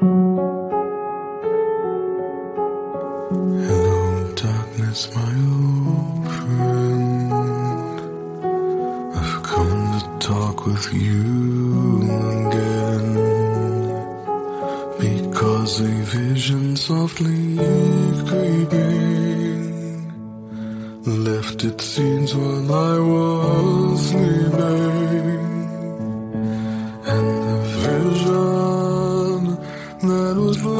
Hello, darkness, my old friend. I've come to talk with you again. Because a vision softly creeping left its scenes while I was sleeping. 看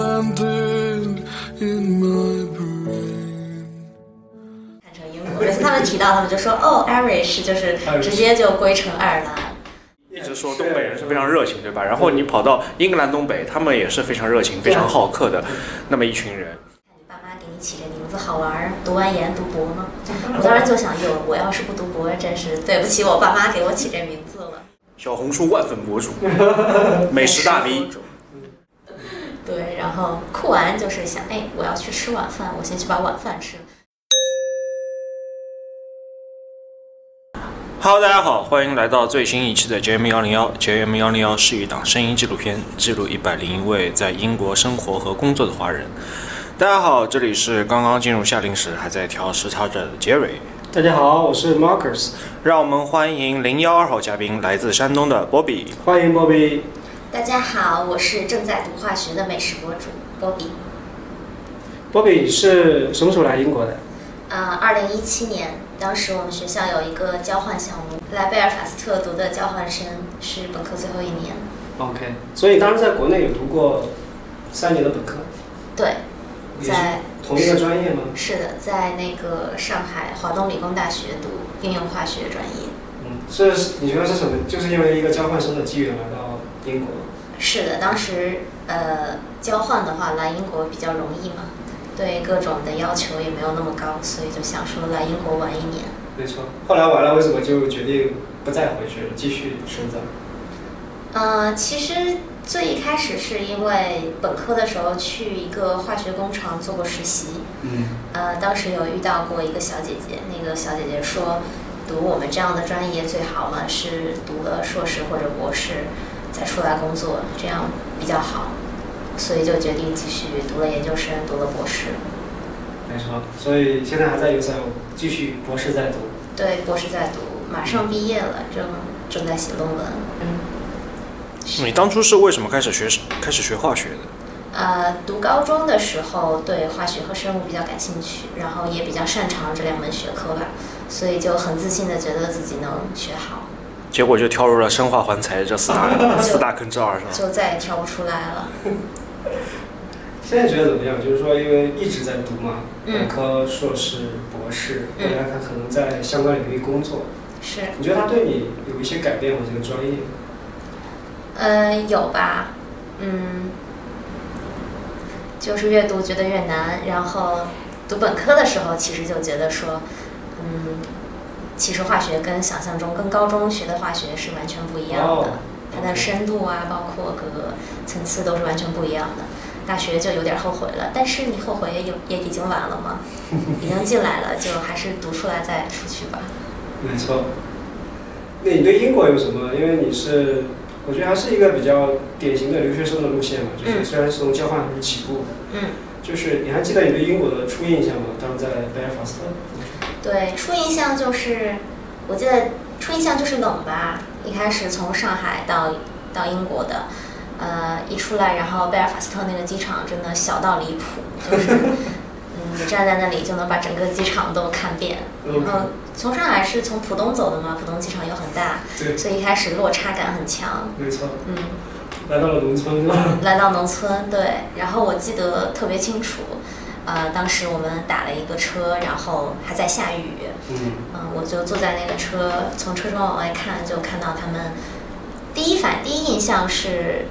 成英国，每次他们提到，他们就说哦，Irish 就是直接就归成爱尔兰。一直说东北人是非常热情，对吧？然后你跑到英格兰东北，他们也是非常热情、非常好客的那么一群人。看你爸妈给你起这名字好玩儿，读完研读博吗？我当时就想，哟，我要是不读博，真是对不起我爸妈给我起这名字了。小红书万粉博主，美食大 V，对，然后酷完就是想，哎，我要去吃晚饭，我先去把晚饭吃了。Hello，大家好，欢迎来到最新一期的 JM 幺零幺。JM 幺零幺是一档声音纪录片，记录一百零一位在英国生活和工作的华人。大家好，这里是刚刚进入夏令时还在调时差着的杰瑞。大家好，我是 Marcus，让我们欢迎零幺二号嘉宾，来自山东的 Bobby。欢迎 Bobby。大家好，我是正在读化学的美食博主 Bobby。Bobby 是什么时候来英国的？呃，二零一七年，当时我们学校有一个交换项目，来贝尔法斯特读的交换生是本科最后一年。OK，所以当时在国内有读过三年的本科，对，在同一个专业吗？是的，在那个上海华东理工大学读应用化学专业。嗯，是你觉得是什么？就是因为一个交换生的机缘来到英国。是的，当时呃交换的话来英国比较容易嘛，对各种的要求也没有那么高，所以就想说来英国玩一年。没错。后来完了，为什么就决定不再回去了，继续深造？呃，其实最一开始是因为本科的时候去一个化学工厂做过实习，嗯，呃，当时有遇到过一个小姐姐，那个小姐姐说，读我们这样的专业最好嘛是读了硕士或者博士再出来工作，这样比较好，所以就决定继续读了研究生，读了博士。没错。所以现在还在有在继续博士在读。对，博士在读，马上毕业了，正正在写论文。嗯，你当初是为什么开始学开始学化学的？呃，读高中的时候对化学和生物比较感兴趣，然后也比较擅长这两门学科吧，所以就很自信的觉得自己能学好，结果就跳入了生化环材这四大四大坑之二，是吧？就再也跳不出来了。现在觉得怎么样？就是说，因为一直在读嘛，嗯本科、硕士、博士，嗯未来他可能在相关领域工作。是，你觉得他对你有一些改变吗？这个专业？嗯，有吧，嗯，就是越读觉得越难，然后读本科的时候，其实就觉得说，嗯，其实化学跟想象中跟高中学的化学是完全不一样的，哦它的深度啊，包括各个层次都是完全不一样的。大学就有点后悔了，但是你后悔也有也已经晚了嘛，已经进来了，就还是读出来再出去吧。没错。那你对英国有什么？因为你是，我觉得还是一个比较典型的留学生的路线嘛，就是嗯虽然是从交换开始起步，嗯，就是你还记得你对英国的初印象吗？当时在贝尔法斯特。对，初印象就是，我记得初印象就是冷吧。一开始从上海到到英国的，呃，一出来，然后贝尔法斯特那个机场真的小到离谱，就是，嗯，你站在那里就能把整个机场都看遍。然后从上海是从浦东走的嘛，浦东机场又很大，对，所以一开始落差感很强。没错，嗯，来到了农村？来到农村，对，然后我记得特别清楚，呃，当时我们打了一个车，然后还在下雨，嗯，嗯，我就坐在那个车，从车窗往外看，就看到他们第一反第一印象是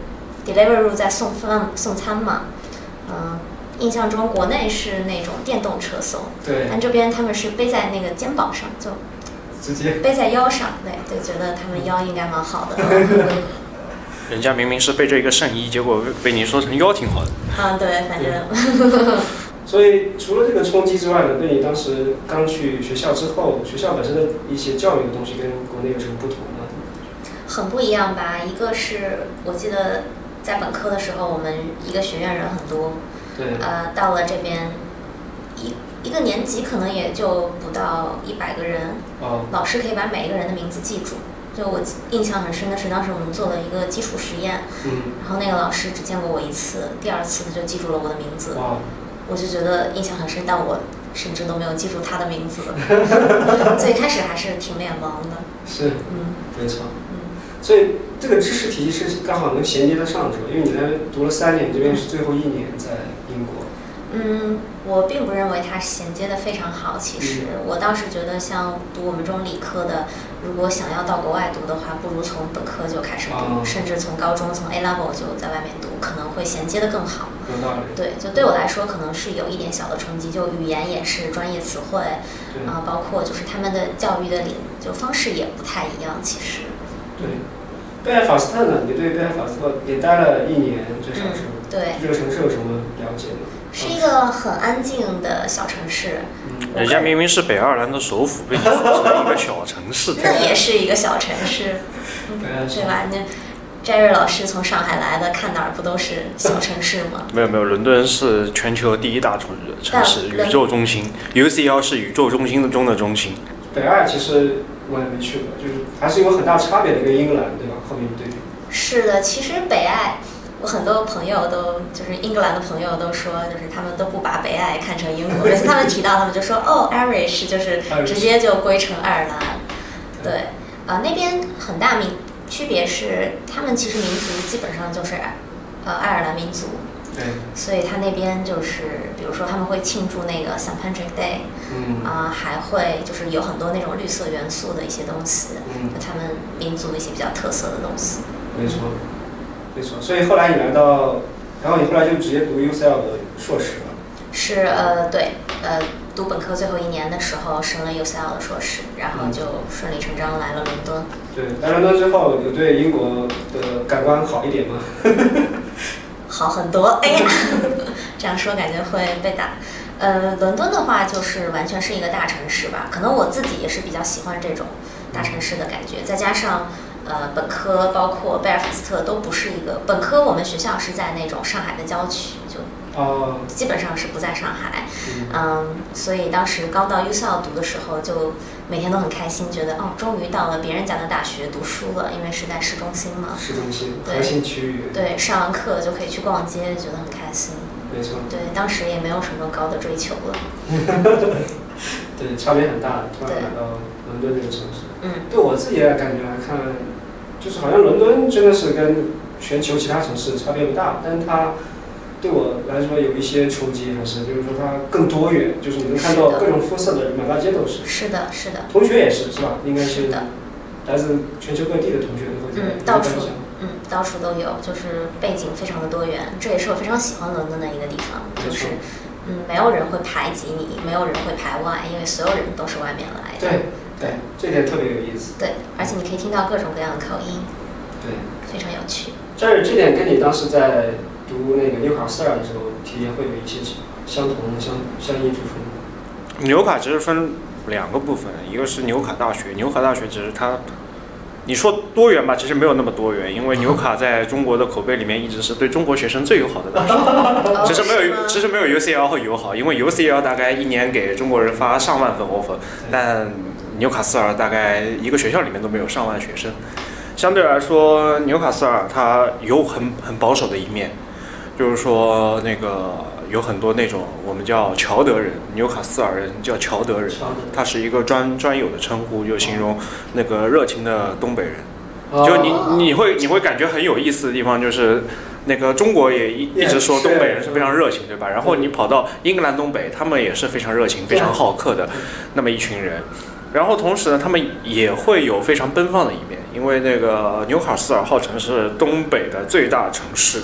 Deliveroo 在送饭送餐嘛，嗯，印象中国内是那种电动车送，对，但这边他们是背在那个肩膀上，就直接背在腰上，对，就觉得他们腰应该蛮好的。人家明明是背着一个圣衣，结果被你说成腰挺好的。啊，对，反正 所以除了这个冲击之外呢，对你当时刚去学校之后，学校本身的一些教育的东西跟国内有什么不同吗？很不一样吧。一个是我记得在本科的时候，我们一个学院人很多，对，呃，到了这边一一个年级可能也就不到一百个人，哦，老师可以把每一个人的名字记住。就我印象很深的是，当时我们做了一个基础实验，嗯，然后那个老师只见过我一次，第二次他就记住了我的名字，哇，我就觉得印象很深，但我甚至都没有记住他的名字。最开始还是挺脸盲的，是嗯没错。嗯。所以这个知识体系是刚好能衔接得上，是吧？因为你那边读了三年，这边是最后一年在英国。嗯，我并不认为它衔接的非常好。其实，我倒是觉得，像读我们这种理科的，如果想要到国外读的话，不如从本科就开始读，哦甚至从高中从 A level 就在外面读，可能会衔接的更好。有道理。对，就对我来说，可能是有一点小的冲击，就语言也是专业词汇，对啊、包括就是他们的教育的理就方式也不太一样。其实，对。贝尔法斯特呢？你对贝尔法斯特也待了一年，最少是。嗯，对，这个城市有什么了解吗？是一个很安静的小城市。嗯，人家明明是北爱尔兰的首府，被你说成一个小城市。那也是一个小城市，对吧？那翟瑞老师从上海来的，看哪儿不都是小城市吗？没有没有，伦敦是全球第一大城城市，宇宙中心。UCL 是宇宙中心中的中心。北爱其实我也没去过，就是还是有很大差别的，一个英格兰对吧？后面对比。是的，其实北爱，我很多朋友都就是英格兰的朋友都说，就是他们都不把北爱看成英国，每次他们提到，他们就说 哦，Irish 就是直接就归成爱尔兰。对，呃，那边很大民区别是，他们其实民族基本上就是呃爱尔兰民族，对，所以他那边就是，比如说他们会庆祝那个 St. Patrick Day，嗯啊、还会就是有很多那种绿色元素的一些东西，嗯就，他们民族一些比较特色的东西。没错，没错。所以后来你来到，然后你后来就直接读 UCL 的硕士了。是呃对呃读本科最后一年的时候升了 UCL 的硕士，然后就顺理成章来了伦敦。对，来伦敦之后，有对英国的感官好一点吗？好很多，哎呀，这样说感觉会被打。呃，伦敦的话就是完全是一个大城市吧，可能我自己也是比较喜欢这种大城市的感觉，再加上呃本科包括贝尔法斯特都不是一个本科，我们学校是在那种上海的郊区，就哦，基本上是不在上海。嗯，嗯，所以当时刚到 UCL 读的时候，就每天都很开心，觉得哦，终于到了别人家的大学读书了，因为是在市中心嘛。市中心对核心区域，对，上完课就可以去逛街，觉得很开心。没错，对，当时也没有什么高的追求了。对，差别很大。突然对来到伦敦这个城市，嗯，对我自己的感觉来看，就是好像伦敦真的是跟全球其他城市差别不大，但是它对我来说有一些冲击，还是就是说它更多元，就是你能看到各种肤色的人，满大街都是。是的，是的，同学也是，是吧？应该是是的，来自全球各地的同学都会在嗯，到处。嗯，到处都有，就是背景非常的多元，这也是我非常喜欢伦敦的一个地方，就是嗯，没有人会排挤你，没有人会排外，因为所有人都是外面来的。对对，这点特别有意思。对，而且你可以听到各种各样的口音，对，非常有趣。这儿这点跟你当时在读那个纽卡斯尔的时候体验会有一些相同相相异之处吗。纽卡其实分两个部分，一个是纽卡大学，纽卡大学只是它，你说多元吧，其实没有那么多元，因为纽卡在中国的口碑里面一直是对中国学生最友好的大学。哦其实没有，其实没有 UCL 会友好，因为 UCL 大概一年给中国人发上万份 offer，但纽卡斯尔大概一个学校里面都没有上万学生。相对来说，纽卡斯尔它有很很保守的一面，就是说那个有很多那种我们叫乔德人，纽卡斯尔人叫乔德人，乔德它是一个专专有的称呼，就形容那个热情的东北人。哦就你你会你会感觉很有意思的地方就是。那个中国也一一直说东北人是非常热情，对吧？然后你跑到英格兰东北，他们也是非常热情、非常好客的那么一群人。然后同时呢，他们也会有非常奔放的一面，因为那个纽卡斯尔号称是东北的最大城市，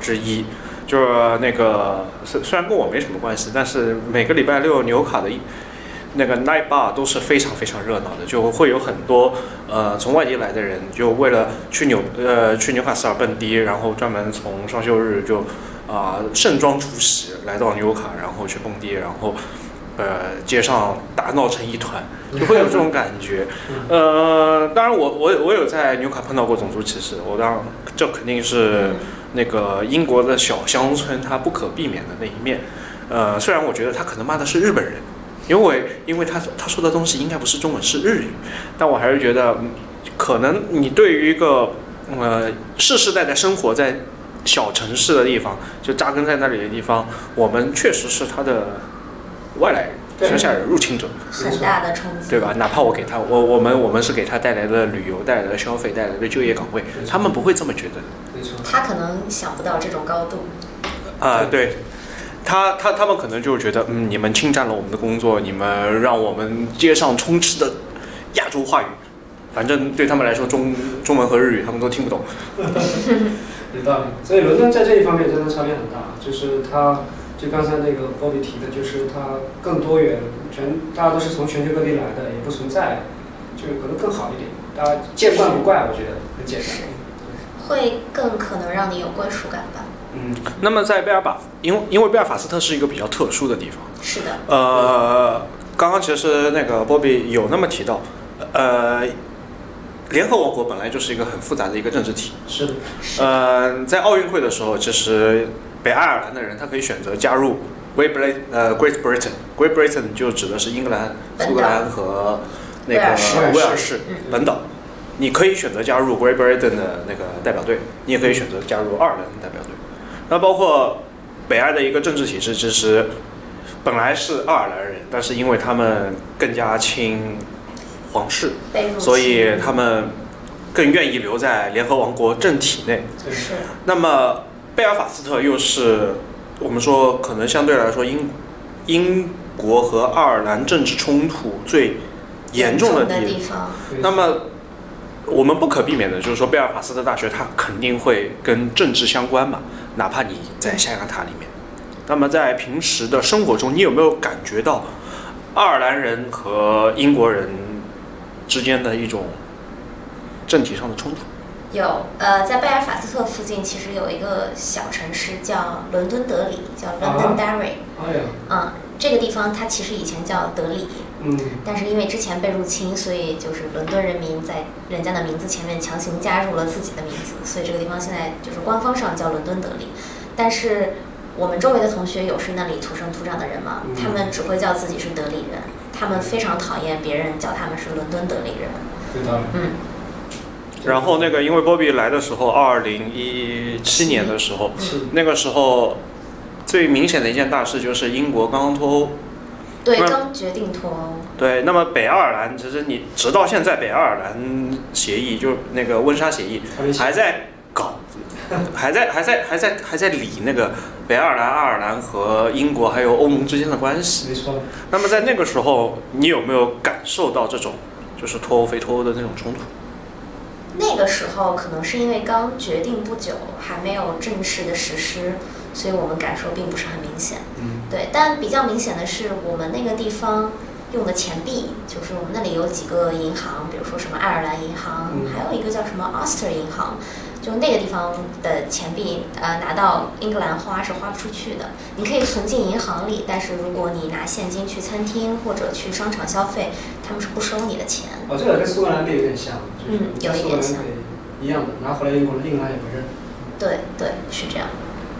之一，就是那个虽虽然跟我没什么关系，但是每个礼拜六纽卡的那个 night bar 都是非常非常热闹的，就会有很多呃从外地来的人，就为了去纽呃去纽卡斯尔蹦迪，然后专门从双休日就啊、盛装出席来到纽卡，然后去蹦迪，然后呃街上打闹成一团，就会有这种感觉。呃，当然我我我有在纽卡碰到过种族歧视，我当然这肯定是那个英国的小乡村它不可避免的那一面。呃，虽然我觉得他可能骂的是日本人，因为因为他他说的东西应该不是中文是日语，但我还是觉得，嗯可能你对于一个呃世世代代生活在小城市的地方，就扎根在那里的地方，我们确实是他的外来人、乡下人、入侵者。很大的冲击，对吧？哪怕我给他，我我们我们是给他带来了旅游、带来了消费、带来了就业岗位，他们不会这么觉得没错。他可能想不到这种高度。啊、对，他他他们可能就觉得，嗯，你们侵占了我们的工作，你们让我们街上充斥的亚洲话语，反正对他们来说，中中文和日语他们都听不懂。有道理。所以伦敦在这一方面真的差别很大，就是它，就刚才那个波比提的，就是它更多元，全大家都是从全球各地来的，也不存在，就是可能更好一点，大家见惯不怪，我觉得很简单。会更可能让你有归属感吧？嗯，那么在贝尔法，因为因为贝尔法斯特是一个比较特殊的地方，是的，呃，刚刚其实那个波比有那么提到，呃，联合王国本来就是一个很复杂的一个政治体，是的，是呃，在奥运会的时候，其实北爱尔兰的人他可以选择加入 Great Britain，呃，Great Britain，Great Britain 就指的是英格兰、苏格兰和那个威尔士本岛。你可以选择加入 Great Britain 的那个代表队，你也可以选择加入爱尔兰代表队。那包括北爱的一个政治体制，其实本来是爱尔兰人，但是因为他们更加亲皇室，所以他们更愿意留在联合王国政体内。是那么贝尔法斯特又是我们说可能相对来说英英国和爱尔兰政治冲突最严重的地方，那么我们不可避免的就是说贝尔法斯特大学它肯定会跟政治相关嘛，哪怕你在象牙塔里面。那么在平时的生活中，你有没有感觉到爱尔兰人和英国人之间的一种政体上的冲突？有呃，在贝尔法斯特附近其实有一个小城市叫伦敦德里，叫 London Derry。哎呀，嗯，这个地方它其实以前叫德里，嗯，但是因为之前被入侵，所以就是伦敦人民在人家的名字前面强行加入了自己的名字，所以这个地方现在就是官方上叫伦敦德里。但是我们周围的同学有是那里土生土长的人嘛，嗯他们只会叫自己是德里人，他们非常讨厌别人叫他们是伦敦德里人。有道理。嗯，然后那个，因为波比来的时候，二零一七年的时候，那个时候最明显的一件大事就是英国刚刚脱欧。对，刚决定脱欧。对，那么北爱尔兰其实你直到现在，北爱尔兰协议就是那个温莎协议还在搞，还在还在还在还在理那个北爱尔兰、爱尔兰和英国还有欧盟之间的关系。没错。那么在那个时候，你有没有感受到这种就是脱欧非脱欧的那种冲突？那个时候可能是因为刚决定不久，还没有正式的实施，所以我们感受并不是很明显。嗯，对，但比较明显的是，我们那个地方用的钱币，就是我们那里有几个银行，比如说什么爱尔兰银行，嗯还有一个叫什么 Ulster 银行，就那个地方的钱币，呃，拿到英格兰花是花不出去的。你可以存进银行里，但是如果你拿现金去餐厅或者去商场消费，他们是不收你的钱。哦，这个跟苏格兰币有点像，就是嗯有一点像苏格兰币一样的，拿回来英国英格兰也不认。对对，是这样。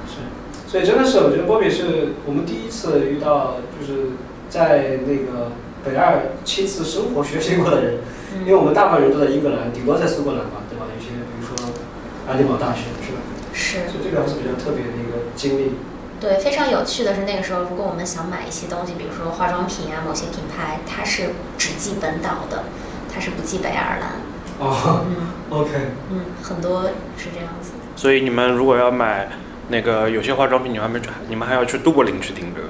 是，所以真的是，我觉得波比是我们第一次遇到，就是在那个北爱亲自生活学习过的人，因为嗯，我们大部分人都在英格兰，顶多在苏格兰嘛，对吧？有些爱丁堡大学是吧？是。所以这个还是比较特别的一个经历。对，非常有趣的是，那个时候如果我们想买一些东西，比如说化妆品啊，某些品牌，它是只寄本岛的，它是不寄北爱尔兰。哦嗯，OK，嗯，很多是这样子。所以你们如果要买那个有些化妆品，你们还没你们还要去都柏林去订这个。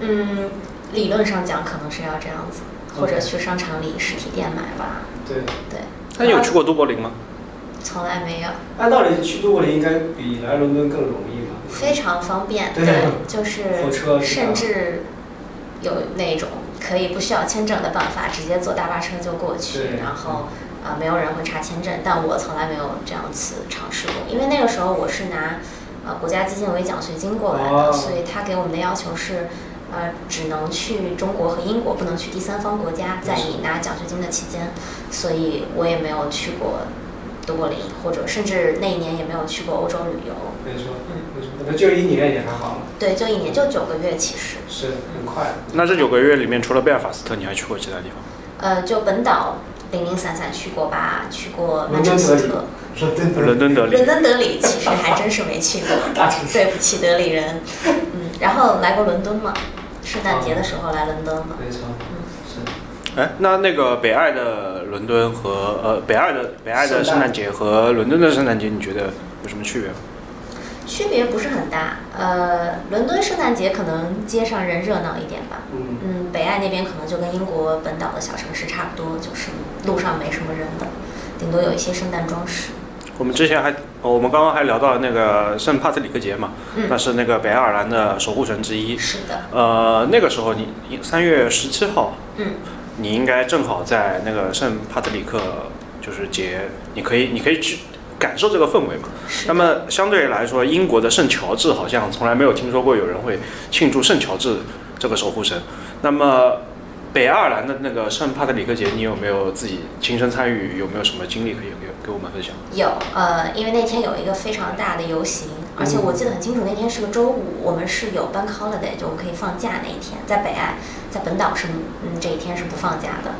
嗯，理论上讲可能是要这样子，或者去商场里实体店买吧。对。对，那你有去过都柏林吗？从来没有，按道理去都柏林应该比来伦敦更容易嘛？非常方便。对啊就是 甚至有那种可以不需要签证的办法，直接坐大巴车就过去，然后啊、呃没有人会查签证，但我从来没有这样子尝试过，因为那个时候我是拿呃国家基金委奖学金过来的，哦所以他给我们的要求是。呃，只能去中国和英国，不能去第三方国家，在你拿奖学金的期间，所以我也没有去过都柏林，或者甚至那一年也没有去过欧洲旅游。没错，嗯没错，那就一年也还好嘛，对，就一年就九个月，其实，是很快。那这九个月里面，除了贝尔法斯特，你还去过其他地方？呃，就本岛零零散散去过吧，去过曼伦敦德里彻斯特。伦敦德里伦。敦德里其实还真是没去过，对不起德里人。嗯，然后来过伦敦嘛，圣诞节的时候来伦敦嘛。没错。哎，那那个北爱的伦敦和呃北爱的北爱的圣诞节和伦敦的圣诞节，你觉得有什么区别吗？区别不是很大，呃，伦敦圣诞节可能街上人热闹一点吧。嗯，嗯，北爱那边可能就跟英国本岛的小城市差不多，就是路上没什么人的，顶多有一些圣诞装饰。我们之前还，哦我们刚刚还聊到那个圣帕特里克节嘛，那嗯，是那个北爱尔兰的守护神之一。是的，呃，那个时候你你三月十七号，嗯，你应该正好在那个圣帕特里克就是节，你可以你可以去感受这个氛围嘛。那么相对来说，英国的圣乔治好像从来没有听说过有人会庆祝圣乔治这个守护神。那么北爱尔兰的那个圣帕特里克节，你有没有自己亲身参与？有没有什么经历可以给给我们分享？有，呃，因为那天有一个非常大的游行，而且我记得很清楚，那天是个周五，我们是有 bank holiday，就我们可以放假那一天，在北爱，在本岛是，嗯，这一天是不放假的。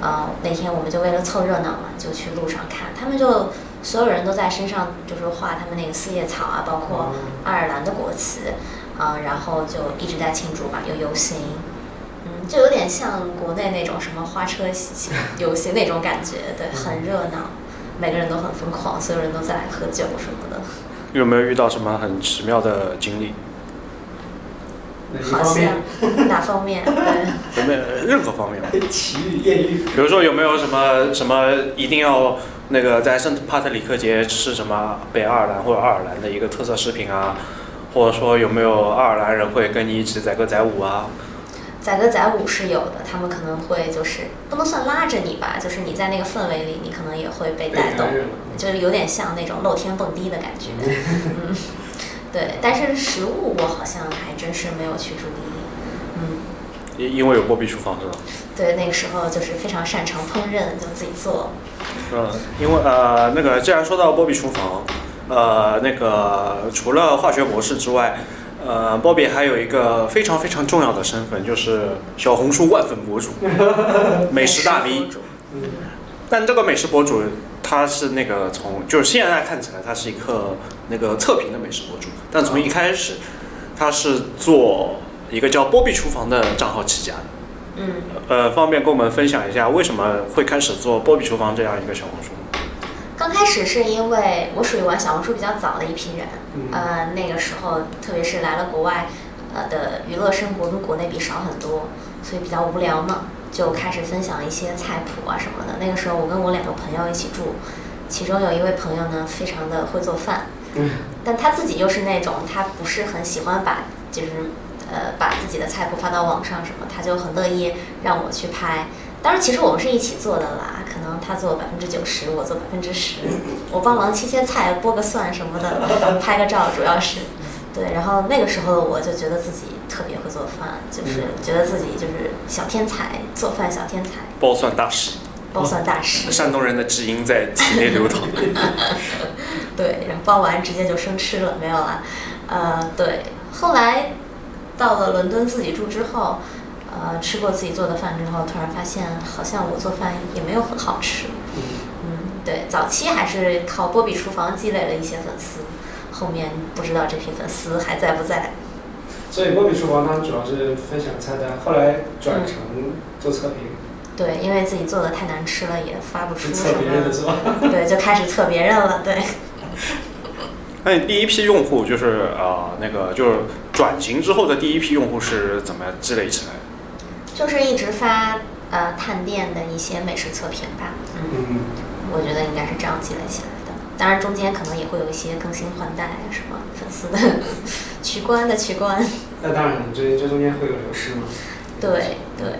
呃，那天我们就为了凑热闹嘛，就去路上看，他们就所有人都在身上就是画他们那个四叶草啊，包括爱尔兰的国旗，啊、然后就一直在庆祝吧，有游行，嗯，就有点像国内那种什么花车游行那种感觉，对，很热闹，每个人都很疯狂，所有人都在喝酒什么的，有没有遇到什么很奇妙的经历？哪方面？哪方面？对，有没有任何方面？奇遇艳遇，比如说有没有什么什么一定要那个在圣帕特里克节吃什么北爱尔兰或者爱尔兰的一个特色食品啊？或者说有没有爱尔兰人会跟你一起载歌载舞啊？载歌载舞是有的，他们可能会就是不能算拉着你吧，就是你在那个氛围里，你可能也会被带动。就是有点像那种露天蹦迪的感觉。嗯，对，但是食物我好像还真是没有去注意。嗯，因因为有波比厨房是吧？对，那个时候就是非常擅长烹饪，就自己做。嗯，因为呃，那个既然说到波比厨房，呃，那个除了化学博士之外，呃，波比还有一个非常非常重要的身份，就是小红书万粉博主，美食大 V 但这个美食博主他是那个从就是现在看起来他是一个那个测评的美食博主，但从一开始他是做一个叫波比厨房的账号起家的。嗯，呃，方便跟我们分享一下为什么会开始做波比厨房这样一个小红书吗？刚开始是因为我属于玩小红书比较早的一批人，嗯呃，那个时候特别是来了国外，呃的娱乐生活跟国内比少很多，所以比较无聊嘛，就开始分享一些菜谱啊什么的。那个时候我跟我两个朋友一起住，其中有一位朋友呢非常的会做饭，嗯但他自己又是那种他不是很喜欢把就是呃把自己的菜谱发到网上什么，他就很乐意让我去拍。当然，其实我们是一起做的啦，可能他做百分之九十，我做百分之十，我帮忙切切菜、剥个蒜什么的，拍个照，主要是。对，然后那个时候的我就觉得自己特别会做饭，就是觉得自己就是小天才，做饭小天才，剥蒜大师，剥蒜大师。山东人的基因在体内流淌。对，然后剥完直接就生吃了，没有啦。呃，对，后来到了伦敦自己住之后，呃，吃过自己做的饭之后，突然发现好像我做饭也没有很好吃。嗯，对，早期还是靠波比厨房积累了一些粉丝，后面不知道这批粉丝还在不在。所以波比厨房它主要是分享菜单，后来转成做测评，对，因为自己做的太难吃了，也发不出测别人的么，是吧？对，就开始测别人了。对，那你第一批用户就是呃那个就是转型之后的第一批用户是怎么积累起来的？就是一直发呃探店的一些美食测评吧。嗯。嗯，我觉得应该是这样积累起来的。当然，中间可能也会有一些更新换代，什么粉丝的 取关的取关，那当然，这这中间会有流失吗。对对，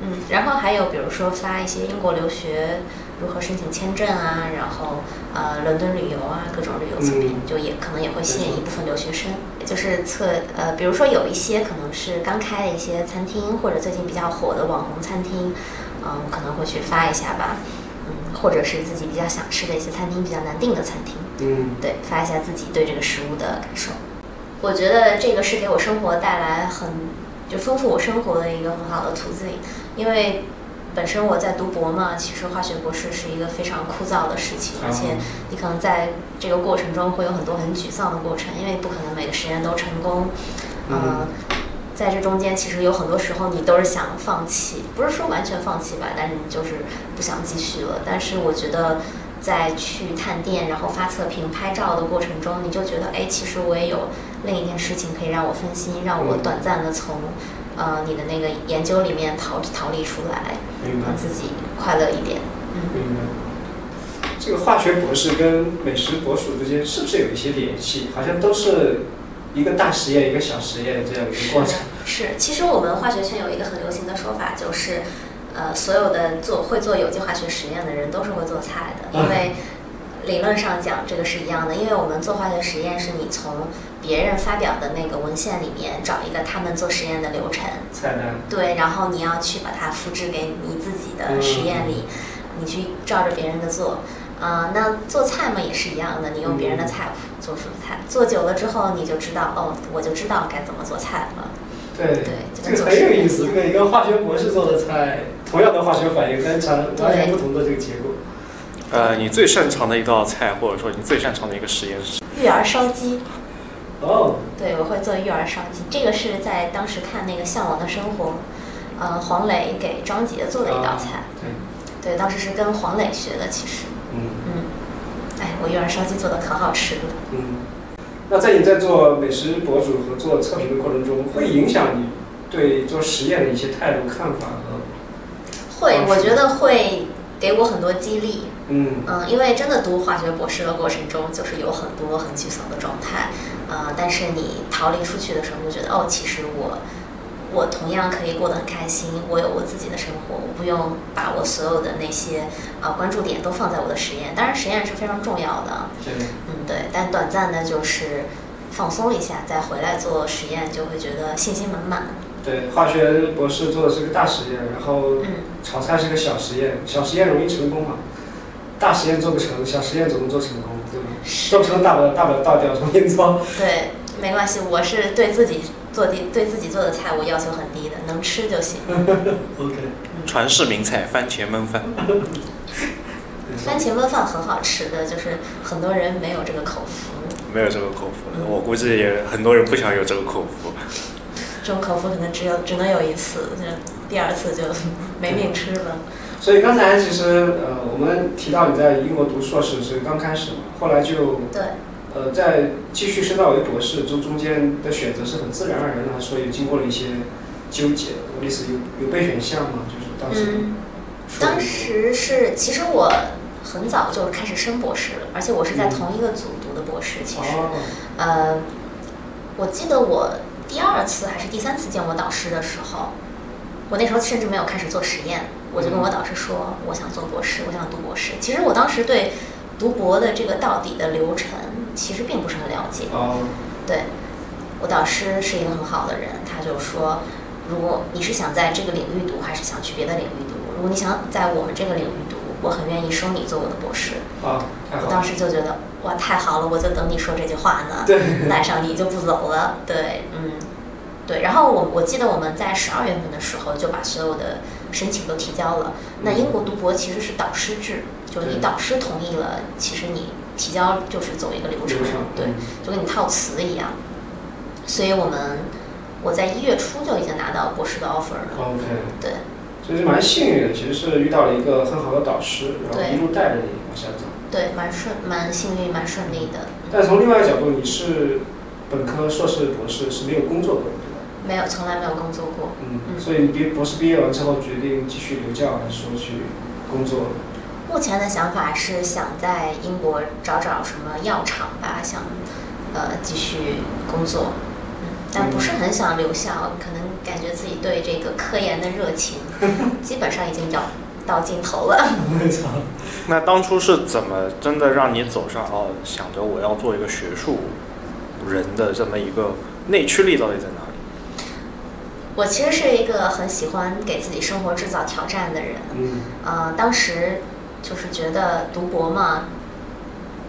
嗯，然后还有比如说发一些英国留学如何申请签证啊，然后呃伦敦旅游啊，各种旅游测评，嗯就也可能也会吸引一部分留学生，就是测呃，比如说有一些可能是刚开的一些餐厅，或者最近比较火的网红餐厅，嗯，可能会去发一下吧。嗯，或者是自己比较想吃的一些餐厅比较难订的餐厅，嗯对，发一下自己对这个食物的感受。我觉得这个是给我生活带来很就丰富我生活的一个很好的途径，因为本身我在读博嘛，其实化学博士是一个非常枯燥的事情，而且你可能在这个过程中会有很多很沮丧的过程，因为不可能每个实验都成功，呃，在这中间其实有很多时候你都是想放弃，不是说完全放弃吧，但是你就是不想继续了。但是我觉得在去探店，然后发测评、拍照的过程中，你就觉得，哎，其实我也有另一件事情可以让我分心，让我短暂的从呃你的那个研究里面逃逃离出来，让自己快乐一点。嗯，这个化学博士跟美食博主之间是不是有一些联系？好像都是一个大实验，一个小实验这样一个过程。是，其实我们化学圈有一个很流行的说法，就是，呃，所有的做会做有机化学实验的人都是会做菜的，因为理论上讲这个是一样的，因为我们做化学实验是你从别人发表的那个文献里面找一个他们做实验的流程，菜单。对，然后你要去把它复制给你自己的实验里，你去照着别人的做。啊、那做菜嘛也是一样的，你用别人的菜谱做出菜，做久了之后你就知道，哦，我就知道该怎么做菜了。对对就这很有意思。实验一个一个化学博士做的菜，同样的化学反应，但产完全不同的这个结果。呃，你最擅长的一道菜，或者说你最擅长的一个实验是？育儿烧鸡，哦，对我会做育儿烧鸡，这个是在当时看那个《向往的生活》，呃，黄磊给张杰做的一道菜。啊对，对，当时是跟黄磊学的，其实，嗯嗯，哎，我育儿烧鸡做的可好吃了。嗯。那在你在做美食博主和做测评的过程中，会影响你对做实验的一些态度、看法和会我觉得会给我很多激励。嗯嗯，因为真的读化学博士的过程中，就是有很多很沮丧的状态，呃，但是你逃离出去的时候，就觉得哦，其实我我同样可以过得很开心，我有我自己的生活，我不用把我所有的那些呃关注点都放在我的实验。当然，实验是非常重要的，对，嗯，对，但短暂的就是放松一下，再回来做实验，就会觉得信心满满。对，化学博士做的是个大实验，然后嗯，炒菜是个小实验，小实验容易成功嘛，大实验做不成，小实验总能做成功，对吧？做不成大不了大不了倒掉重新做。对，没关系，我是对自己做的对自己做的菜我要求很低的，能吃就行。OK，传世名菜番茄焖饭。番茄焖饭很好吃的，就是很多人没有这个口福，没有这个口福，我估计也很多人不想有这个口福。这种口福可能只有只能有一次，就第二次就没命吃了。所以刚才其实呃，我们提到你在英国读硕士是刚开始嘛，后来就对，呃在继续深造为博士，这中间的选择是很自然而然的，还是说也经过了一些纠结？我的意思有有备选项吗？就是当时嗯，当时是其实我很早就开始升博士了，而且我是在同一个组读的博士。其实，哦，呃，我记得我第二次还是第三次见我导师的时候，我那时候甚至没有开始做实验，我就跟我导师说，我想做博士，我想读博士。其实我当时对读博的这个到底的流程其实并不是很了解。哦，对，我导师是一个很好的人，他就说，如果你是想在这个领域读，还是想去别的领域读？如果你想在我们这个领域读，我很愿意收你做我的博士。啊，我当时就觉得哇，太好了，我就等你说这句话呢，对，赖上你就不走了。对，嗯，对。然后我我记得我们在十二月份的时候就把所有的申请都提交了。那英国读博其实是导师制，就是你导师同意了，其实你提交就是走一个流程对，嗯就跟你套词一样。所以我们我在一月初就已经拿到博士的 offer 了。OK，对，所以是蛮幸运的，其实是遇到了一个很好的导师，然后一路带着你往下走。对，蛮顺，蛮幸运，蛮顺利的。但从另外一个角度，你是本科、硕士、博士是没有工作过的？没有，从来没有工作过。嗯，嗯所以你毕博士毕业完之后决定继续留教，还是说去工作？目前的想法是想在英国找找什么药厂吧，想呃继续工作，嗯，但不是很想留校，可能感觉自己对这个科研的热情 基本上已经要到尽头了。没错。那当初是怎么真的让你走上哦，想着我要做一个学术人的这么一个内驱力到底在哪里？我其实是一个很喜欢给自己生活制造挑战的人，嗯呃，当时就是觉得读博嘛，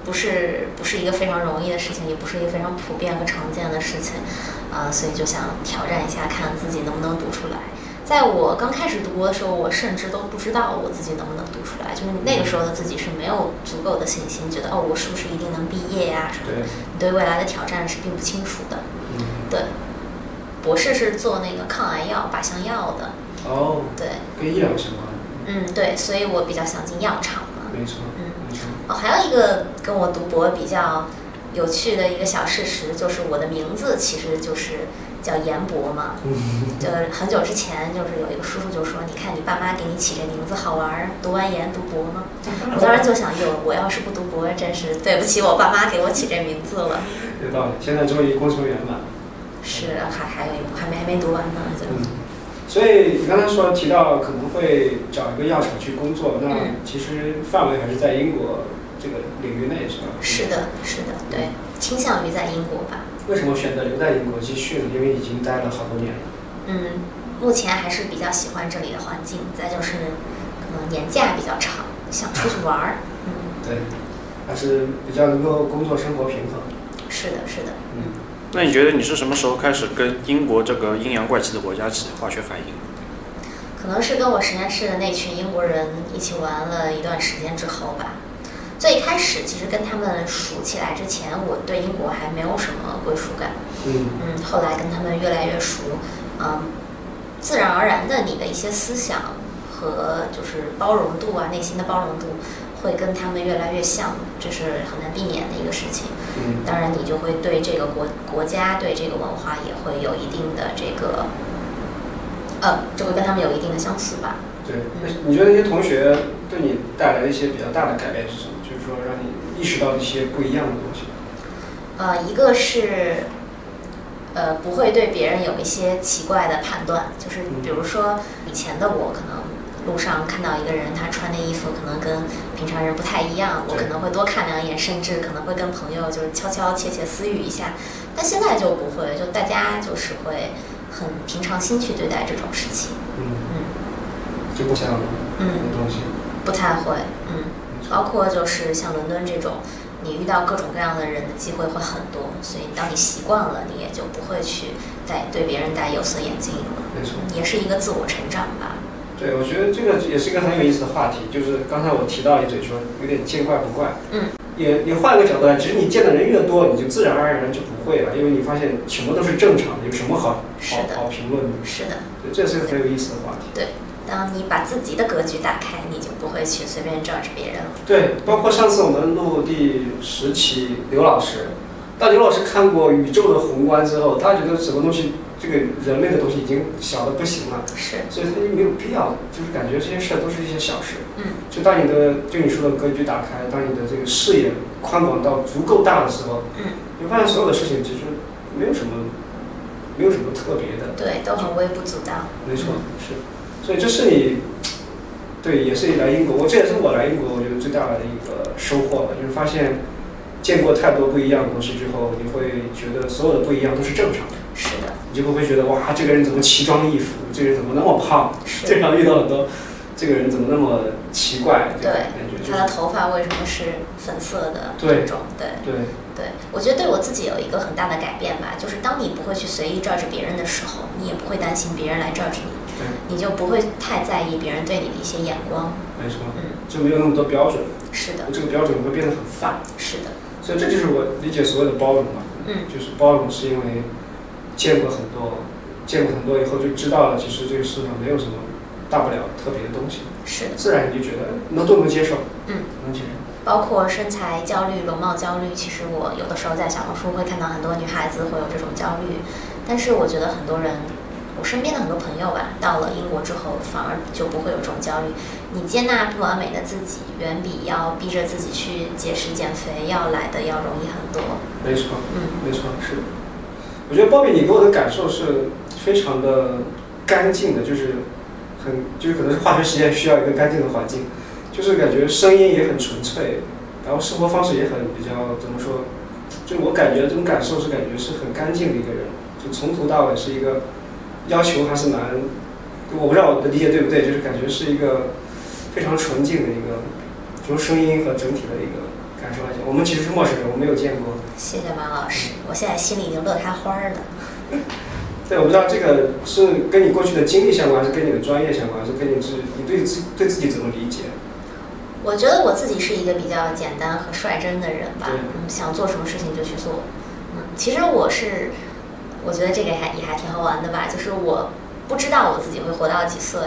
不是不是一个非常容易的事情，也不是一个非常普遍和常见的事情，啊、所以就想挑战一下，看自己能不能读出来。在我刚开始读博的时候，我甚至都不知道我自己能不能读出来，就是那个时候的自己是没有足够的信心，觉得哦，我是不是一定能毕业呀、什么的。对，你对未来的挑战是并不清楚的。嗯，对，博士是做那个抗癌药、靶向药的。哦，对，跟医疗相关，嗯，对，所以我比较想进药厂嘛。没错，嗯，没错，哦，还有一个跟我读博比较有趣的一个小事实，就是我的名字其实就是叫严博嘛。嗯，就是很久之前，就是有一个叔叔就说：“你看你爸妈给你起这名字好玩儿，读完研读博吗？” 我当时就想，哟，我要是不读博，真是对不起我爸妈给我起这名字了。有道理。现在终于功成圆满。是，还还有一还没还没读完呢，就。嗯，所以你刚才说提到可能会找一个药厂去工作，那嗯其实范围还是在英国这个领域内，是吧？是。的，是的，对，倾向于在英国吧。为什么选择留在英国继续呢？因为已经待了好多年了。嗯，目前还是比较喜欢这里的环境，再就是可能年假比较长，想出去玩儿。嗯，对，还是比较能够工作生活平衡。是的，是的。嗯，那你觉得你是什么时候开始跟英国这个阴阳怪气的国家起化学反应？可能是跟我实验室的那群英国人一起玩了一段时间之后吧。最开始其实跟他们熟起来之前，我对英国还没有什么归属感。嗯，嗯，后来跟他们越来越熟，嗯，自然而然的你的一些思想和就是包容度啊，内心的包容度会跟他们越来越像，这是很难避免的一个事情。嗯，当然，你就会对这个国国家、对这个文化也会有一定的这个，呃，就会跟他们有一定的相似吧。对。那你觉得那些同学对你带来的一些比较大的改变是什么？就是说让你意识到一些不一样的东西。呃，一个是，呃，不会对别人有一些奇怪的判断，就是比如说以前的我，可能路上看到一个人，他穿的衣服可能跟平常人不太一样，我可能会多看两眼，甚至可能会跟朋友就是悄悄窃窃私语一下。但现在就不会，就大家就是会很平常心去对待这种事情，嗯，嗯就不像嗯，东西。不太会，嗯。包括就是像伦敦这种，你遇到各种各样的人的机会会很多，所以当你习惯了，你也就不会去戴对别人戴有色眼镜了，没错。也是一个自我成长吧。对，我觉得这个也是一个很有意思的话题，就是刚才我提到一嘴说有点见怪不怪。嗯。也也换个角度来，其实你见的人越多，你就自然而然就不会了，因为你发现什么都是正常的，有什么好好好评论的？是的，对，这是个很有意思的话题。对当你把自己的格局打开，你就不会去随便 judge 别人了。对，包括上次我们录第十期刘老师，当刘老师看过宇宙的宏观之后，他觉得什么东西，这个人类的东西已经小的不行了，是，所以他就没有必要，就是感觉这些事儿都是一些小事。嗯，就当你的就你说的格局打开，当你的这个视野宽广到足够大的时候，嗯，你会发现所有的事情其实没有什么，没有什么特别的。对，都很微不足道。没错，是，所以这是你，对，也是你来英国，我这也是我来英国我觉得最大的一个收获吧，就是发现见过太多不一样的东西之后，你会觉得所有的不一样都是正常的，是的，你就不会觉得哇，这个人怎么奇装异服，这个人怎么那么胖，是。经常遇到很多，这个人怎么那么奇怪，这对感觉就是。他的头发为什么是粉色的对这种，对。对，对，我觉得对我自己有一个很大的改变吧，就是当你不会去随意 judge 别人的时候，你也不会担心别人来 judge 你，对。你就不会太在意别人对你的一些眼光。没错，嗯，就没有那么多标准，是的，这个标准会变得很泛，是的，所以这就是我理解所谓的包容吧。嗯，就是包容是因为见过很多，见过很多以后就知道了，其实这个世上没有什么大不了特别的东西，是的，自然你就觉得能都能接受，嗯，能接受。包括身材焦虑、容貌焦虑，其实我有的时候在小红书会看到很多女孩子会有这种焦虑，但是我觉得很多人，我身边的很多朋友吧，到了英国之后反而就不会有这种焦虑。你接纳不完美的自己，远比要逼着自己去节食减肥要来的要容易很多。没错，嗯，没错，是的。我觉得鲍比，你给我的感受是非常的干净的，就是很，就是可能是化学实验需要一个干净的环境，就是感觉声音也很纯粹，然后生活方式也很比较怎么说，就我感觉这种感受是感觉是很干净的一个人，就从头到尾是一个要求还是蛮，我不知道我的理解对不对，就是感觉是一个非常纯净的一个从声音和整体的一个感受来讲，我们其实是陌生人，我没有见过。谢谢马老师，我现在心里已经乐开花儿了。对，我不知道这个是跟你过去的经历相关，还是跟你的专业相关，还是跟你自你对自对自己怎么理解？我觉得我自己是一个比较简单和率真的人吧，对嗯，想做什么事情就去做。嗯，其实我是，我觉得这个还也还挺好玩的吧，就是我不知道我自己会活到几岁，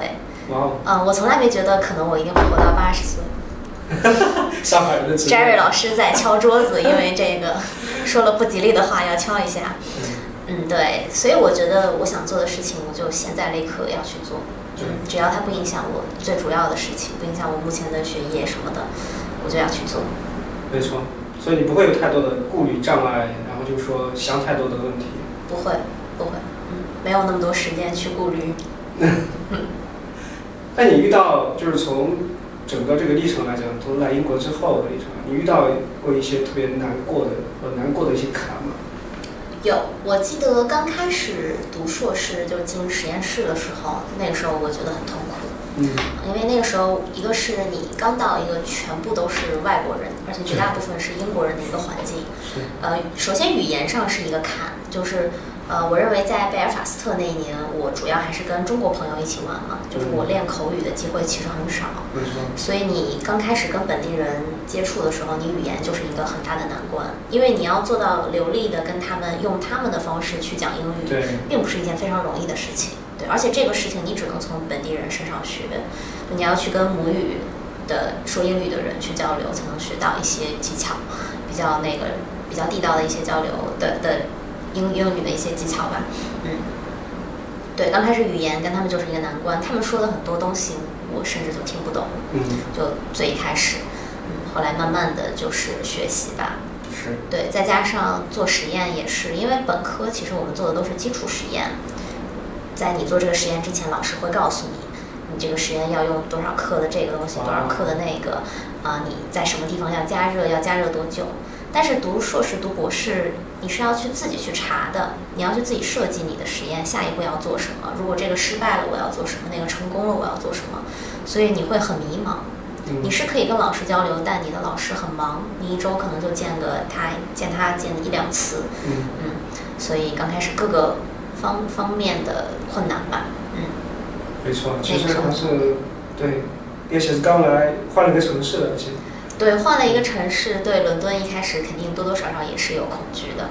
哇哦，嗯，我从来没觉得可能我一定会活到八十岁。上海人的 Jerry 老师在敲桌子，因为这个说了不吉利的话要敲一下。嗯，对，所以我觉得我想做的事情，我就现在立刻要去做。对嗯，只要它不影响我最主要的事情，不影响我目前的学业什么的，我就要去做。没错，所以你不会有太多的顾虑障碍，然后就是说想太多的问题。不会，不会，嗯，没有那么多时间去顾虑。那你遇到就是从整个这个历程来讲，从来英国之后的历程，你遇到过一些特别难过的呃难过的一些坎吗？有，我记得刚开始读硕士就进实验室的时候，那个时候我觉得很痛苦。嗯，因为那个时候，一个是你刚到一个全部都是外国人，而且绝大部分是英国人的一个环境。是，呃，首先语言上是一个坎，就是呃，我认为在贝尔法斯特那一年，我主要还是跟中国朋友一起玩嘛，就是我练口语的机会其实很少。没错，所以你刚开始跟本地人接触的时候，你语言就是一个很大的难关，因为你要做到流利的跟他们用他们的方式去讲英语，并不是一件非常容易的事情。对，而且这个事情你只能从本地人身上学，你要去跟母语的说英语的人去交流，才能学到一些技巧，比较那个比较地道的一些交流的的英英语的一些技巧吧。嗯，对，刚开始语言跟他们就是一个难关，他们说的很多东西我甚至就听不懂。嗯，就最一开始，嗯，后来慢慢的就是学习吧，是，对，再加上做实验也是，因为本科其实我们做的都是基础实验，在你做这个实验之前，老师会告诉你，你这个实验要用多少克的这个东西，多少克的那个，啊、你在什么地方要加热，要加热多久。但是读硕士、读博士，你是要去自己去查的，你要去自己设计你的实验，下一步要做什么。如果这个失败了，我要做什么？那个成功了，我要做什么？所以你会很迷茫。你嗯，是可以跟老师交流，但你的老师很忙，你一周可能就见个他见他见一两次，嗯，嗯，所以刚开始各个方方面的困难吧，嗯，没错，其实还是对，而且是刚来换了一个城市的，而且对，换了一个城市，对伦敦一开始肯定多多少少也是有恐惧的，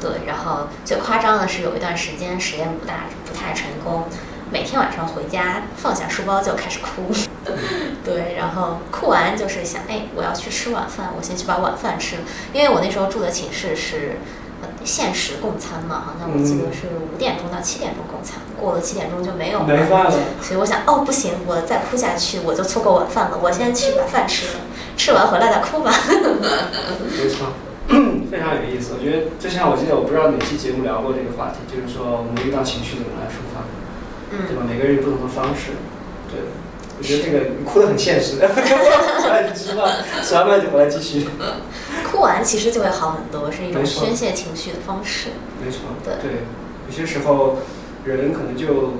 对，然后最夸张的是有一段时间实验不大不太成功，每天晚上回家放下书包就开始哭，对，然后哭完就是想，哎，我要去吃晚饭，我先去把晚饭吃了，因为我那时候住的寝室是。呃限时供餐嘛，好像我记得是五点钟到七点钟供餐，过了七点钟就没有了。没饭了，所以我想，哦，不行，我再哭下去我就错过晚饭了。我先去把饭吃了，吃完回来再哭吧。没错，非常有意思。我觉得就像我记得，我不知道哪期节目聊过这个话题，就是说我们遇到情绪怎么来抒发，对嗯，吧？每个人有不同的方式，对。我觉得这个你哭的很现实，吃 饭，吃完饭就回来继续。哭完其实就会好很多，是一种宣泄情绪的方式。没错，对有些时候人可能就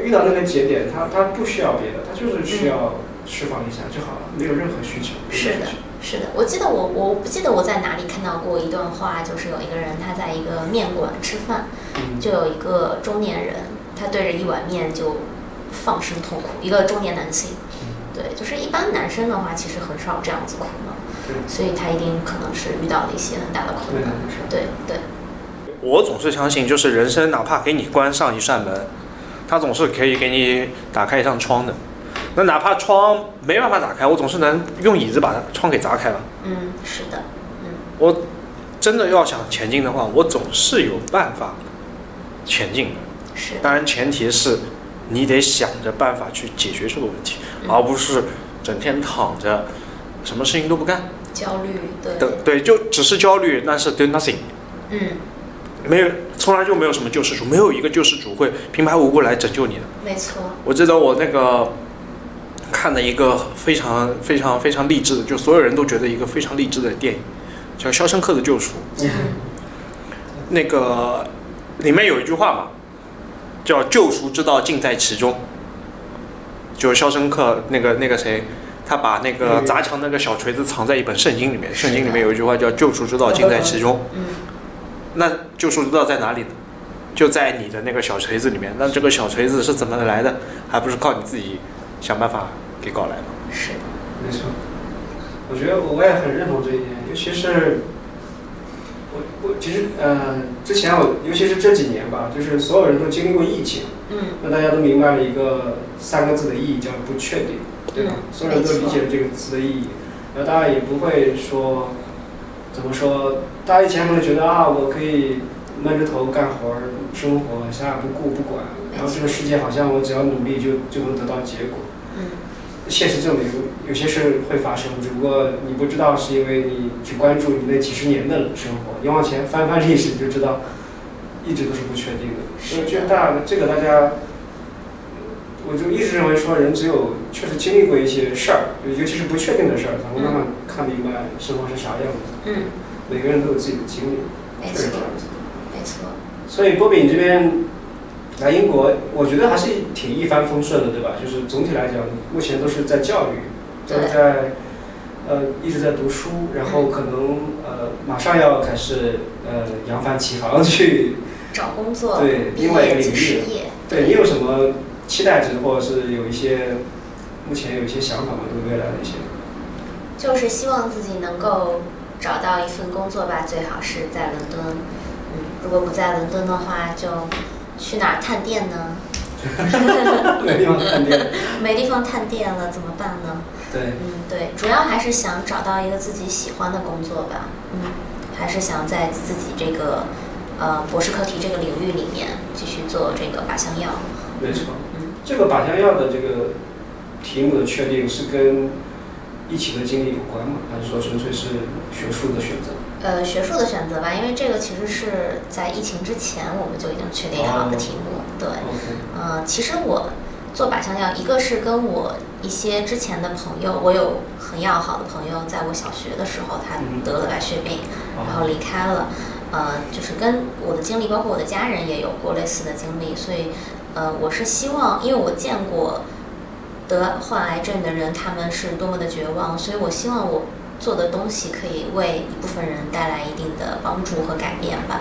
遇到那个节点，他他不需要别的，他就是需要释放一下就好了，没有任何需求。是的是的，我记得我我不记得我在哪里看到过一段话，就是有一个人他在一个面馆吃饭，嗯，就有一个中年人，他对着一碗面就放声痛哭，一个中年男性。对，就是一般男生的话，其实很少这样子哭嘛，对所以他一定可能是遇到了一些很大的困难。对对，我总是相信，就是人生哪怕给你关上一扇门，它总是可以给你打开一扇窗的。那哪怕窗没办法打开，我总是能用椅子把窗给砸开了。嗯，是的，嗯我真的要想前进的话，我总是有办法前进的。是的，当然，前提是你得想着办法去解决这个问题，嗯而不是整天躺着，什么事情都不干。焦虑，对，对对，就只是焦虑，但是 do nothing，嗯，没有，从来就没有什么救世主，没有一个救世主会平白无故来拯救你的。没错，我记得我那个看了一个非常非常非常励志的，就所有人都觉得一个非常励志的电影，叫《肖申克的救赎》。嗯那个里面有一句话嘛，叫“救赎之道尽在其中”。就是肖申克那个那个谁，他把那个砸墙那个小锤子藏在一本圣经里面，圣经里面有一句话叫“救赎之道尽在其中”。嗯，那救赎之道在哪里呢？就在你的那个小锤子里面。那这个小锤子是怎么来的？还不是靠你自己想办法给搞来的。是的，没错。我觉得我我也很认同这一点，尤其是我我其实呃之前我尤其是这几年吧，就是所有人都经历过疫情，嗯那大家都明白了一个三个字的意义，叫不确定，对吧？嗯所有人都理解了这个词的意义，然后大家也不会说怎么说，大家以前可能觉得啊，我可以闷着头干活儿生活，啥也不顾不管，然后这个世界好像我只要努力就就能得到结果。嗯现实证明，有些事会发生，只不过你不知道，是因为你只关注你那几十年的生活，你往前翻翻历史，你就知道，一直都是不确定的。所以这大这个大家，我就一直认为说，人只有确实经历过一些事儿，尤其是不确定的事儿，才会慢慢看明白生活是啥样子。嗯，每个人都有自己的经历，没错确实这样子。没错，所以波比你这边来英国，我觉得还是挺一帆风顺的，对吧？就是总体来讲，目前都是在教育，都对在呃一直在读书，然后可能呃马上要开始呃扬帆起航去。找工作，对毕另外一个领域对你有什么期待值，或者是有一些目前有一些想法吗？对未来的一些？就是希望自己能够找到一份工作吧，最好是在伦敦。嗯，如果不在伦敦的话，就去哪儿探店呢？没地方探店。没地方探店了，怎么办呢？对，嗯，对，主要还是想找到一个自己喜欢的工作吧。嗯，还是想在自己这个呃博士课题这个领域里面继续做这个靶向药。没错。嗯，这个靶向药的这个题目的确定是跟疫情的经历有关吗？还是说纯粹是学术的选择？呃，学术的选择吧，因为这个其实是在疫情之前我们就已经确定好的题目。对呃，其实我做靶向药，一个是跟我一些之前的朋友，我有很要好的朋友，在我小学的时候他嗯得了白血病，然哦后离开了。呃，就是跟我的经历，包括我的家人也有过类似的经历，所以呃，我是希望，因为我见过得患癌症的人，他们是多么的绝望，所以我希望我做的东西可以为一部分人带来一定的帮助和改变吧。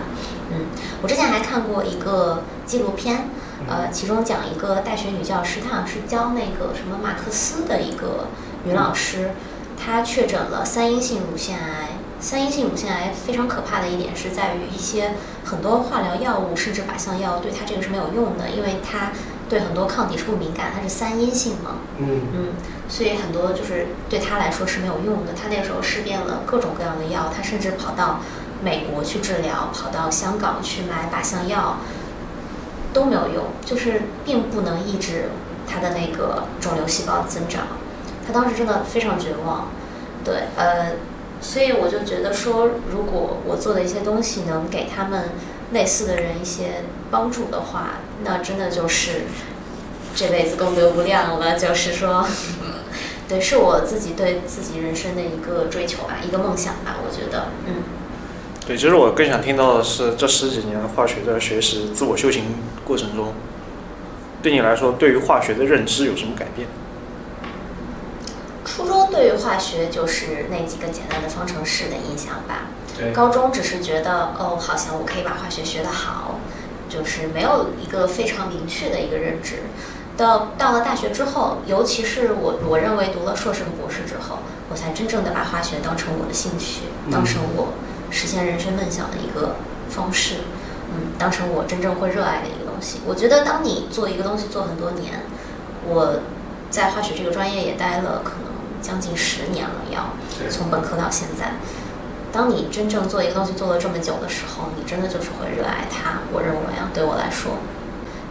嗯，我之前还看过一个纪录片，呃，其中讲一个大学女教师，她好像是教那个什么马克思的一个女老师，她确诊了三阴性乳腺癌。三阴性乳腺癌非常可怕的一点是在于一些很多化疗药物甚至靶向药对她这个是没有用的，因为她对很多抗体是不敏感，它是三阴性嘛。嗯嗯，所以很多就是对他来说是没有用的。他那个时候试遍了各种各样的药，他甚至跑到美国去治疗，跑到香港去买靶向药，都没有用，就是并不能抑制他的那个肿瘤细胞的增长。他当时真的非常绝望，对，呃，所以我就觉得说，如果我做的一些东西能给他们类似的人一些帮助的话，那真的就是这辈子功德无量了。就是说，对，是我自己对自己人生的一个追求吧，一个梦想吧。我觉得，嗯，对，其实我更想听到的是，这十几年化学的学习、自我修行过程中，对你来说，对于化学的认知有什么改变？初中对于化学就是那几个简单的方程式的印象吧。对，高中只是觉得哦，好像我可以把化学学得好，就是没有一个非常明确的一个认知。到到了大学之后，尤其是我我认为读了硕士和博士之后，我才真正的把化学当成我的兴趣，当成我实现人生梦想的一个方式，嗯，当成我真正会热爱的一个东西。我觉得当你做一个东西做很多年，我在化学这个专业也待了可能将近十年了，要从本科到现在。当你真正做一个东西做了这么久的时候，你真的就是会热爱它。我认为啊，对我来说，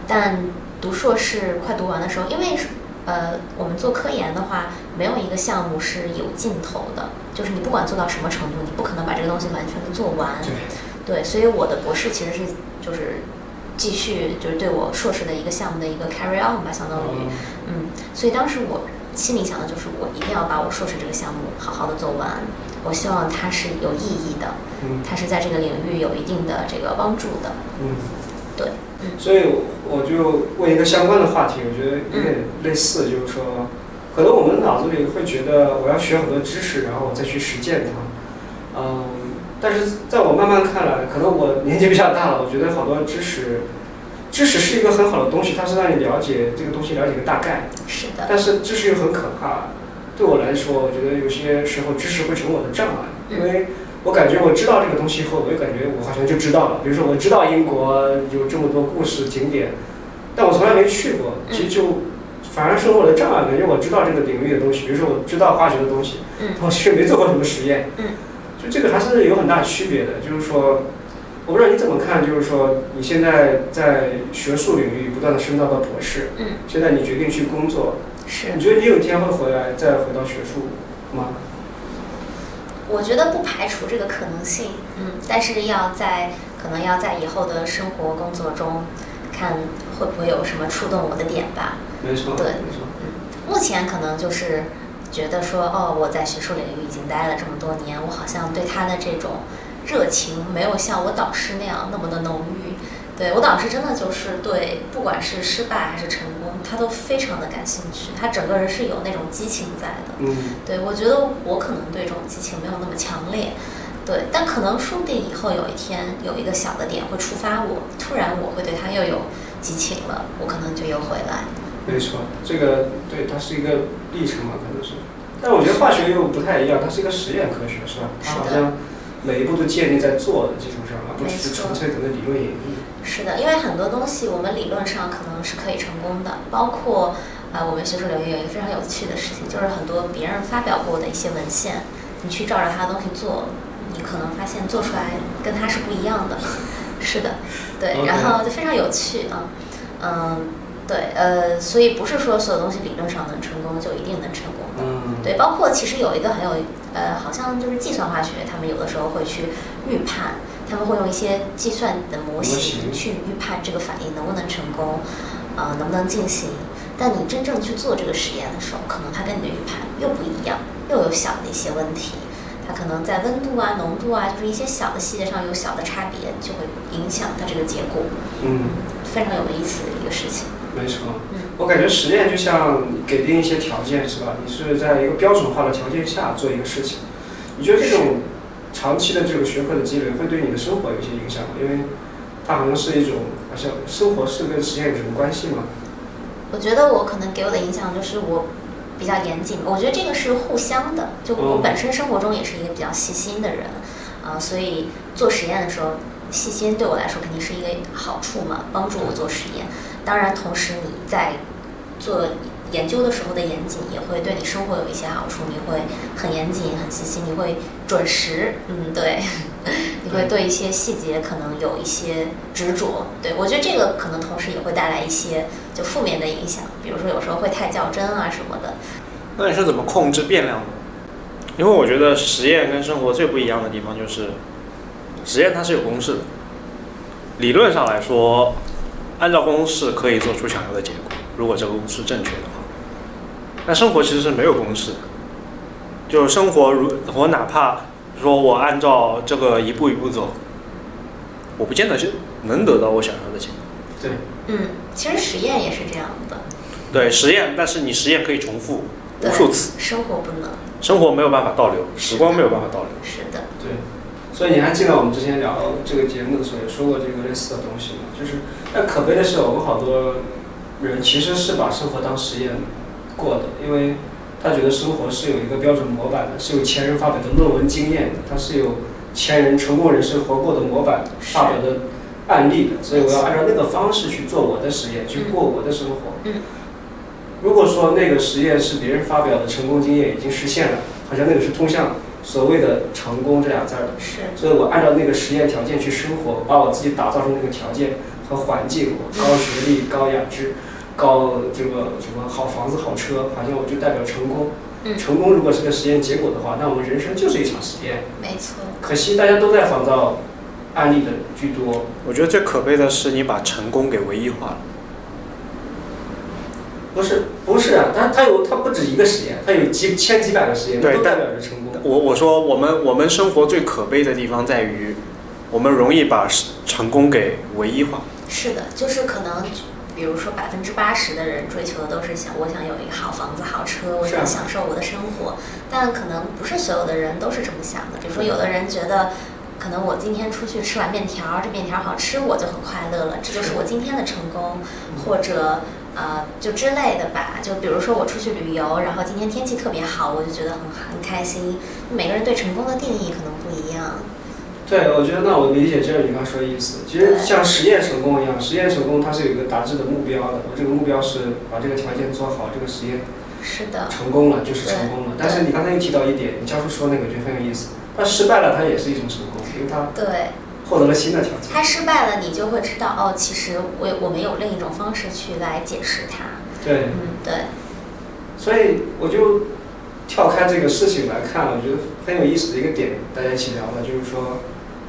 但读硕士快读完的时候，因为是呃，我们做科研的话，没有一个项目是有尽头的，就是你不管做到什么程度，你不可能把这个东西完全的做完。对，对，所以我的博士其实是就是继续就是对我硕士的一个项目的一个 carry on 吧，相当于。嗯，所以当时我心里想的就是，我一定要把我硕士这个项目好好的做完。我希望它是有意义的，嗯它是在这个领域有一定的这个帮助的。嗯，对，嗯所以我就问一个相关的话题，我觉得有点类似，就是说，可能我们脑子里会觉得我要学很多知识，然后我再去实践它。嗯，但是在我慢慢看来，可能我年纪比较大了，我觉得好多知识，知识是一个很好的东西，它是让你了解这个东西了解个大概。是的，但是知识又很可怕。对我来说，我觉得有些时候知识会成为我的障碍，因为我感觉我知道这个东西以后，我就感觉我好像就知道了。比如说，我知道英国有这么多故事景点，但我从来没去过，其实就反而是我的障碍，感觉我知道这个领域的东西。比如说，我知道化学的东西，我却没做过什么实验。就这个还是有很大区别的。就是说，我不知道你怎么看，就是说你现在在学术领域不断的深造到博士，现在你决定去工作。是，你觉得你有一天会回来，再回到学术吗？我觉得不排除这个可能性，嗯，但是要在可能要在以后的生活工作中，看会不会有什么触动我的点吧。没错，对，没错。嗯，目前可能就是觉得说，哦，我在学术领域已经待了这么多年，我好像对他的这种热情没有像我导师那样那么的浓郁。对我导师真的就是对，不管是失败还是成功，他都非常的感兴趣。他整个人是有那种激情在的。嗯。对我觉得我可能对这种激情没有那么强烈，对，但可能说不定以后有一天有一个小的点会触发我，突然我会对他又有激情了，我可能就又回来。没错，这个对它是一个历程嘛，可能是。但我觉得化学又不太一样，它是一个实验科学，是吧？它好像每一步都建立在做的基础上，而不是纯粹可能理论演绎。是的，因为很多东西我们理论上可能是可以成功的，包括呃我们学术领域有一个非常有趣的事情，就是很多别人发表过的一些文献，你去照着他的东西做，你可能发现做出来跟他是不一样的。是的，对，然后就非常有趣啊，嗯，对，呃，所以不是说所有东西理论上能成功就一定能成功的。嗯。对，包括其实有一个很有呃，好像就是计算化学，他们有的时候会去预判。他们会用一些计算的模型去预判这个反应能不能成功，呃，能不能进行。但你真正去做这个实验的时候，可能它跟你的预判又不一样，又有小的一些问题。它可能在温度啊、浓度啊，就是一些小的细节上有小的差别，就会影响它这个结果。嗯，非常有意思的一个事情。没错，我感觉实验就像给定一些条件，是吧？你是在一个标准化的条件下做一个事情。你觉得这种？长期的这个学科的积累会对你的生活有一些影响吗？因为它好像是一种，好像生活是跟实验有什么关系吗？我觉得我可能给我的影响就是我比较严谨，我觉得这个是互相的。就我本身生活中也是一个比较细心的人，啊，所以做实验的时候，细心对我来说肯定是一个好处嘛，帮助我做实验。当然，同时你在做。研究的时候的严谨也会对你生活有一些好处，你会很严谨、很细心，你会准时，嗯，对，你会对一些细节可能有一些执着。对我觉得这个可能同时也会带来一些就负面的影响，比如说有时候会太较真啊什么的。那你是怎么控制变量的？因为我觉得实验跟生活最不一样的地方就是，实验它是有公式的，理论上来说，按照公式可以做出想要的结果，如果这个公式正确的话。那生活其实是没有公式的，就生活如我哪怕说我按照这个一步一步走，我不见得是能得到我想要的结果。对，嗯，其实实验也是这样的。对，实验，但是你实验可以重复无数次，生活不能，生活没有办法倒流，时光没有办法倒流。是的，对。所以你还记得我们之前聊这个节目的时候也说过这个类似的东西吗？就是，但可悲的是，我们好多人其实是把生活当实验。过的，因为他觉得生活是有一个标准模板的，是有前人发表的论文经验的，他是有前人成功人士活过的模板发表的案例的，所以我要按照那个方式去做我的实验，去过我的生活。嗯如果说那个实验是别人发表的成功经验已经实现了，好像那个是通向所谓的成功这俩字儿的，是，所以我按照那个实验条件去生活，把我自己打造成那个条件和环境，我高学历、高雅致。高这个什么好房子好车，好像我就代表成功。嗯成功如果是个实验结果的话，那我们人生就是一场实验。没错。可惜大家都在仿造案例的居多。我觉得最可悲的是你把成功给唯一化了。不是不是啊，它它有它不止一个实验，它有几千几百个实验，都代表着成功。我我说我们我们生活最可悲的地方在于，我们容易把成功给唯一化。是的，就是可能。比如说百分之八十的人追求的都是想我想有一个好房子、好车，我想享受我的生活，但可能不是所有的人都是这么想的。比如说，有的人觉得。可能我今天出去吃碗面条，这面条好吃，我就很快乐了，这就是我今天的成功，或者呃就之类的吧。就比如说我出去旅游，然后今天天气特别好，我就觉得很很开心。每个人对成功的定义可能。对，我觉得那我理解就是你刚说的意思。其实像实验成功一样，实验成功它是有一个达至的目标的。我这个目标是把这个条件做好，这个实验是的，成功了就是成功了。但是你刚才又提到一点，你教授说那个，我觉得很有意思。他失败了，它也是一种成功，因为它对。获得了新的条件。他失败了，你就会知道哦，其实我我们有另一种方式去来解释它。对，嗯，对，所以我就跳开这个事情来看，我觉得很有意思的一个点，大家一起聊的，就是说，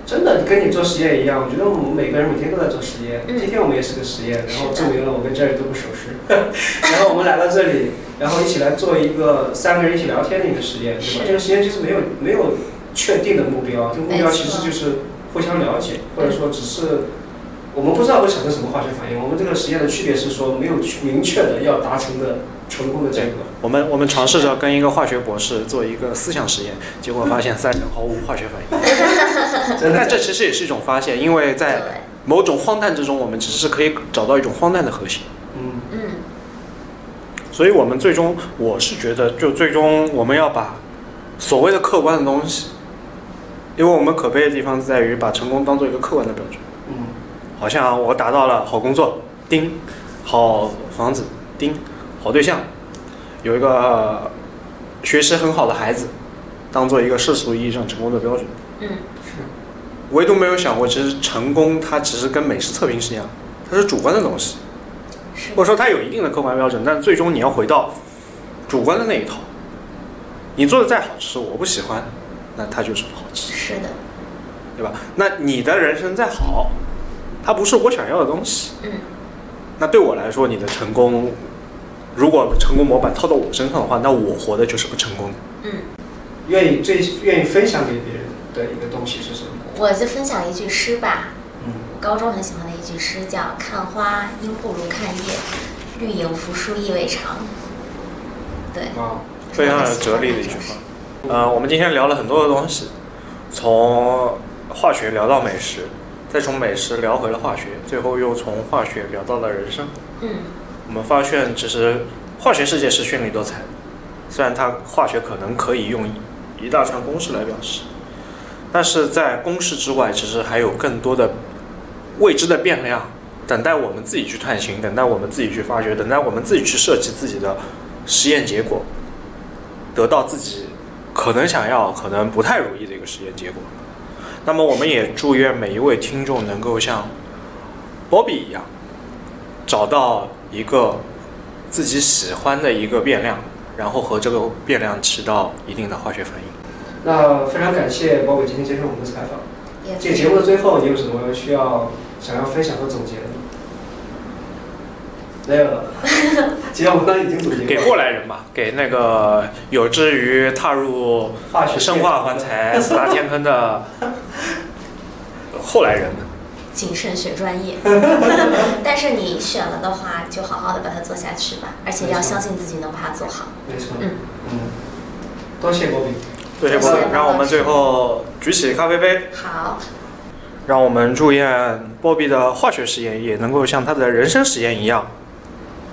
真的跟你做实验一样，我觉得我们每个人每天都在做实验。嗯今天我们也是个实验，然后证明了我跟 Jerry 都不守时。然后我们来到这里，然后一起来做一个三个人一起聊天的一个实验，对吧？这个实验其实没有没有确定的目标，这个目标其实就是互相了解，或者说只是。我们不知道会产生什么化学反应。我们这个实验的区别是说，没有明确的要达成的成功的结果。我们我们尝试着跟一个化学博士做一个思想实验，结果发现三人毫无化学反应。但这其实也是一种发现，因为在，某种荒诞之中，我们其实是可以找到一种荒诞的核心。嗯，嗯，所以我们最终，我是觉得，就最终我们要把所谓的客观的东西，因为我们可悲的地方在于把成功当做一个客观的标准。嗯，好像我达到了好工作，丁，好房子，丁，好对象，有一个、呃学习很好的孩子，当做一个世俗意义上成功的标准。嗯，唯独没有想过，其实成功它其实跟美食测评是一样，它是主观的东西，是或者说它有一定的客观标准，但最终你要回到主观的那一套。你做的再好吃，我不喜欢，那它就是不好吃。是的，对吧？那你的人生再好，它不是我想要的东西。嗯，那对我来说，你的成功，如果成功模板套到我身上的话，那我活的就是不成功的。嗯，愿意最愿意分享给别人的一个东西是什么？我就分享一句诗吧。嗯，我高中很喜欢的一句诗叫“看花应不如看叶，绿影扶疏意未长”。对，啊，非常有哲理的一句话。呃，我们今天聊了很多的东西，从化学聊到美食，再从美食聊回了化学，最后又从化学聊到了人生。嗯，我我们发现，其实化学世界是绚丽多彩的，虽然它化学可能可以用一大串公式来表示，但是在公式之外，其实还有更多的未知的变量，等待我们自己去探寻，等待我们自己去发掘，等待我们自己去设计自己的实验结果，得到自己可能想要、可能不太如意的一个实验结果。那么，我们也祝愿每一位听众能够像 Bobby 一样。找到一个自己喜欢的一个变量，然后和这个变量起到一定的化学反应。那非常感谢包伟今天接受我们的采访。也这个节目的最后，你有什么需要想要分享和总结的吗？没有了。既然我们刚才已经总结给过过来人吧，给那个有志于踏入化学生化环材四大天坑的后来人们。谨慎选专业，但是你选了的话，就好好的把它做下去吧，而且要相信自己能把它做好。没错。嗯嗯，多谢波比。多，谢谢波比让我们最后举起咖啡杯，好，让我们祝愿波比的化学实验也能够像他的人生实验一样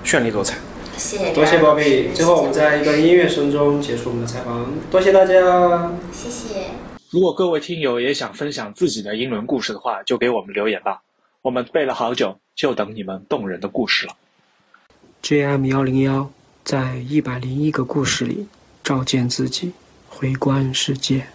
绚丽多彩。谢谢，多谢波比。最后，我们在一段音乐声中结束我们的采访。多谢大家。谢谢。如果各位听友也想分享自己的英伦故事的话，就给我们留言吧。我们背了好久，就等你们动人的故事了。JM 幺零幺在一百零一个故事里照见自己，回观世界。